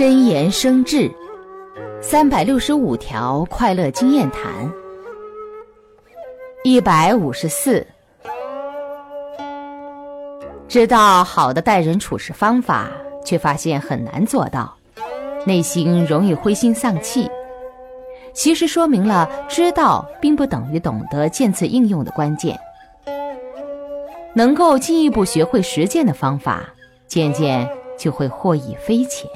真言生智三百六十五条快乐经验谈一百五十四知道好的待人处事方法却发现很难做到内心容易灰心丧气。其实说明了知道并不等于懂得见此应用的关键能够进一步学会实践的方法渐渐就会获益匪浅